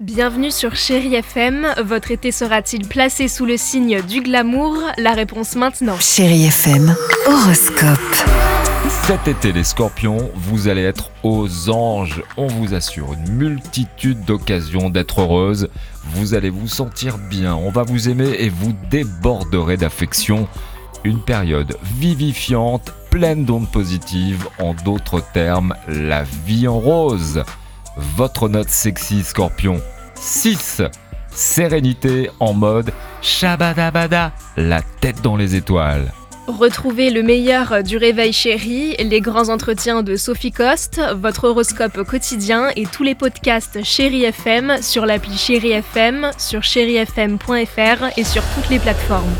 Bienvenue sur Chéri FM. Votre été sera-t-il placé sous le signe du glamour? La réponse maintenant. Chéri FM, horoscope. Cet été les scorpions, vous allez être aux anges. On vous assure une multitude d'occasions d'être heureuse. Vous allez vous sentir bien, on va vous aimer et vous déborderez d'affection. Une période vivifiante, pleine d'ondes positives, en d'autres termes, la vie en rose. Votre note sexy scorpion 6. Sérénité en mode Shabadabada, la tête dans les étoiles. Retrouvez le meilleur du réveil chéri, les grands entretiens de Sophie Coste, votre horoscope quotidien et tous les podcasts Chéri FM sur l'appli Chéri FM, sur chérifm.fr et sur toutes les plateformes.